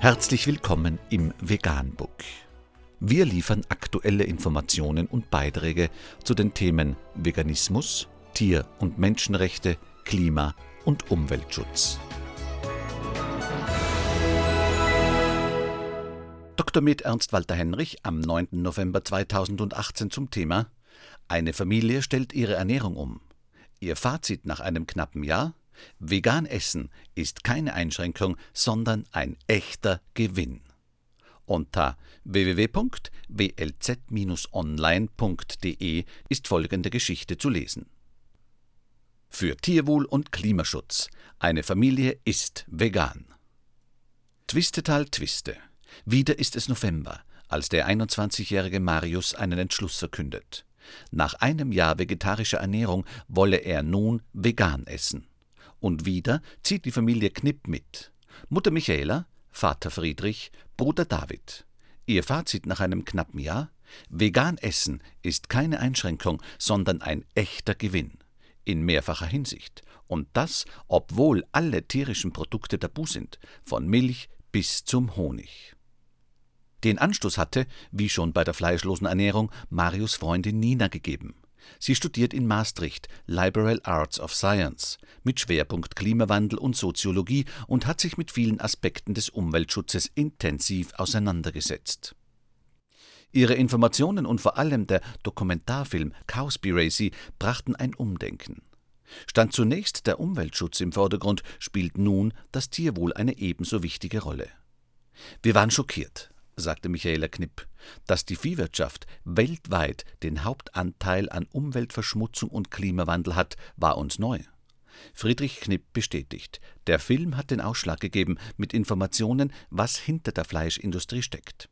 Herzlich willkommen im Veganbook. Wir liefern aktuelle Informationen und Beiträge zu den Themen Veganismus, Tier- und Menschenrechte, Klima- und Umweltschutz. Dr. Med Ernst Walter Henrich am 9. November 2018 zum Thema Eine Familie stellt ihre Ernährung um. Ihr Fazit nach einem knappen Jahr Vegan essen ist keine Einschränkung, sondern ein echter Gewinn. Unter www.wlz-online.de ist folgende Geschichte zu lesen. Für Tierwohl und Klimaschutz. Eine Familie ist vegan. Twistetal Twiste. Wieder ist es November, als der 21-jährige Marius einen Entschluss verkündet. Nach einem Jahr vegetarischer Ernährung wolle er nun vegan essen. Und wieder zieht die Familie Knipp mit. Mutter Michaela, Vater Friedrich, Bruder David. Ihr Fazit nach einem knappen Jahr? Vegan essen ist keine Einschränkung, sondern ein echter Gewinn. In mehrfacher Hinsicht. Und das, obwohl alle tierischen Produkte tabu sind, von Milch bis zum Honig. Den Anstoß hatte, wie schon bei der fleischlosen Ernährung, Marius Freundin Nina gegeben. Sie studiert in Maastricht Liberal Arts of Science mit Schwerpunkt Klimawandel und Soziologie und hat sich mit vielen Aspekten des Umweltschutzes intensiv auseinandergesetzt. Ihre Informationen und vor allem der Dokumentarfilm Cowspiracy brachten ein Umdenken. Stand zunächst der Umweltschutz im Vordergrund, spielt nun das Tierwohl eine ebenso wichtige Rolle. Wir waren schockiert, sagte Michaela Knipp, dass die Viehwirtschaft weltweit den Hauptanteil an Umweltverschmutzung und Klimawandel hat, war uns neu. Friedrich Knipp bestätigt, der Film hat den Ausschlag gegeben mit Informationen, was hinter der Fleischindustrie steckt.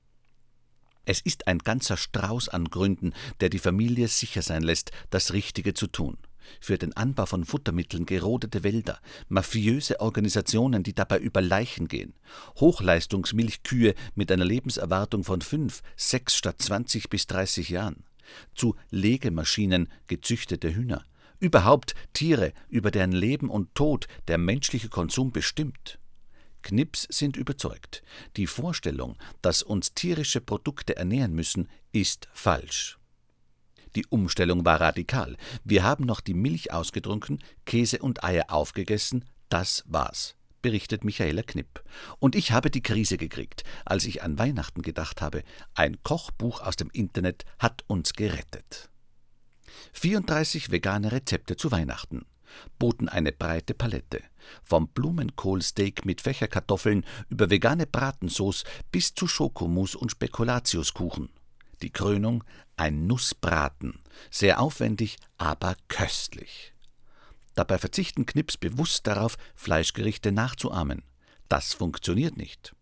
Es ist ein ganzer Strauß an Gründen, der die Familie sicher sein lässt, das Richtige zu tun für den Anbau von Futtermitteln gerodete Wälder, mafiöse Organisationen, die dabei über Leichen gehen, Hochleistungsmilchkühe mit einer Lebenserwartung von fünf, sechs statt zwanzig bis dreißig Jahren, zu Legemaschinen gezüchtete Hühner, überhaupt Tiere, über deren Leben und Tod der menschliche Konsum bestimmt. Knips sind überzeugt, die Vorstellung, dass uns tierische Produkte ernähren müssen, ist falsch. Die Umstellung war radikal. Wir haben noch die Milch ausgetrunken, Käse und Eier aufgegessen, das war's, berichtet Michaela Knipp. Und ich habe die Krise gekriegt, als ich an Weihnachten gedacht habe. Ein Kochbuch aus dem Internet hat uns gerettet. 34 vegane Rezepte zu Weihnachten boten eine breite Palette. Vom Blumenkohlsteak mit Fächerkartoffeln über vegane Bratensauce bis zu Schokomus und Spekulatiuskuchen. Die Krönung ein Nussbraten, sehr aufwendig, aber köstlich. Dabei verzichten Knips bewusst darauf, Fleischgerichte nachzuahmen. Das funktioniert nicht.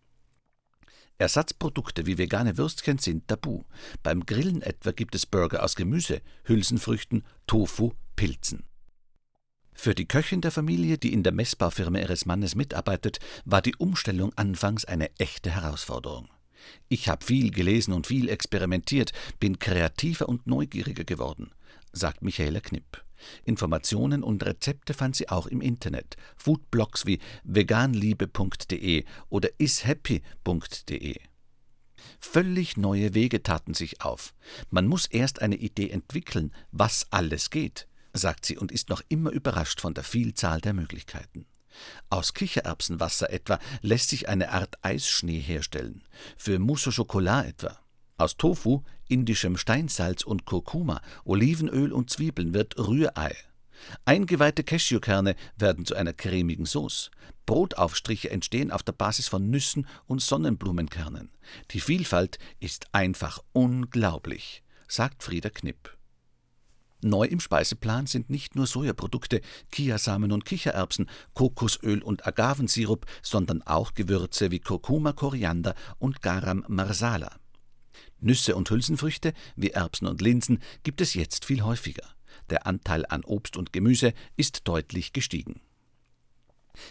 Ersatzprodukte wie vegane Würstchen sind tabu. Beim Grillen etwa gibt es Burger aus Gemüse, Hülsenfrüchten, Tofu, Pilzen. Für die Köchin der Familie, die in der Messbaufirma ihres Mannes mitarbeitet, war die Umstellung anfangs eine echte Herausforderung. Ich habe viel gelesen und viel experimentiert, bin kreativer und neugieriger geworden, sagt Michaela Knipp. Informationen und Rezepte fand sie auch im Internet. Foodblogs wie veganliebe.de oder ishappy.de. Völlig neue Wege taten sich auf. Man muss erst eine Idee entwickeln, was alles geht, sagt sie und ist noch immer überrascht von der Vielzahl der Möglichkeiten. Aus Kichererbsenwasser etwa lässt sich eine Art Eisschnee herstellen, für Mousse au Chocolat etwa. Aus Tofu, indischem Steinsalz und Kurkuma, Olivenöl und Zwiebeln wird Rührei. Eingeweihte Cashewkerne werden zu einer cremigen Sauce. Brotaufstriche entstehen auf der Basis von Nüssen und Sonnenblumenkernen. Die Vielfalt ist einfach unglaublich, sagt Frieda Knipp. Neu im Speiseplan sind nicht nur Sojaprodukte, Kiasamen und Kichererbsen, Kokosöl und Agavensirup, sondern auch Gewürze wie Kurkuma, Koriander und Garam Marsala. Nüsse und Hülsenfrüchte wie Erbsen und Linsen gibt es jetzt viel häufiger. Der Anteil an Obst und Gemüse ist deutlich gestiegen.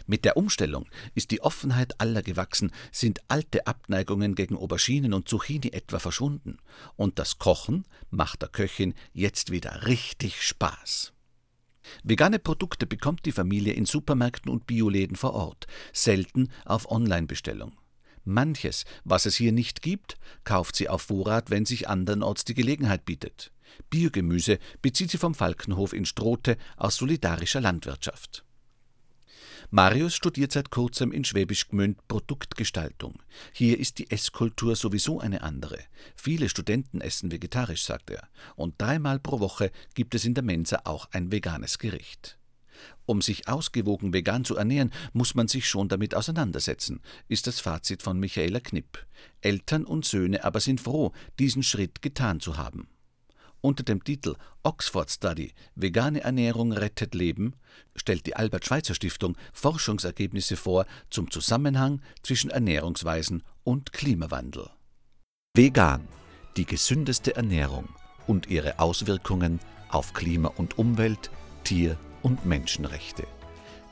Mit der Umstellung ist die Offenheit aller gewachsen, sind alte Abneigungen gegen Auberginen und Zucchini etwa verschwunden, und das Kochen macht der Köchin jetzt wieder richtig Spaß. Vegane Produkte bekommt die Familie in Supermärkten und Bioläden vor Ort, selten auf Online-Bestellung. Manches, was es hier nicht gibt, kauft sie auf Vorrat, wenn sich andernorts die Gelegenheit bietet. Biogemüse bezieht sie vom Falkenhof in Strote aus solidarischer Landwirtschaft. Marius studiert seit kurzem in Schwäbisch Gmünd Produktgestaltung. Hier ist die Esskultur sowieso eine andere. Viele Studenten essen vegetarisch, sagt er, und dreimal pro Woche gibt es in der Mensa auch ein veganes Gericht. Um sich ausgewogen vegan zu ernähren, muss man sich schon damit auseinandersetzen, ist das Fazit von Michaela Knipp. Eltern und Söhne aber sind froh, diesen Schritt getan zu haben. Unter dem Titel Oxford Study Vegane Ernährung rettet Leben stellt die Albert Schweitzer Stiftung Forschungsergebnisse vor zum Zusammenhang zwischen Ernährungsweisen und Klimawandel. Vegan, die gesündeste Ernährung und ihre Auswirkungen auf Klima und Umwelt, Tier- und Menschenrechte.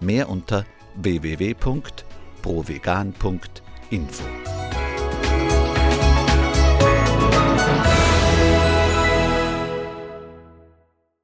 Mehr unter www.provegan.info.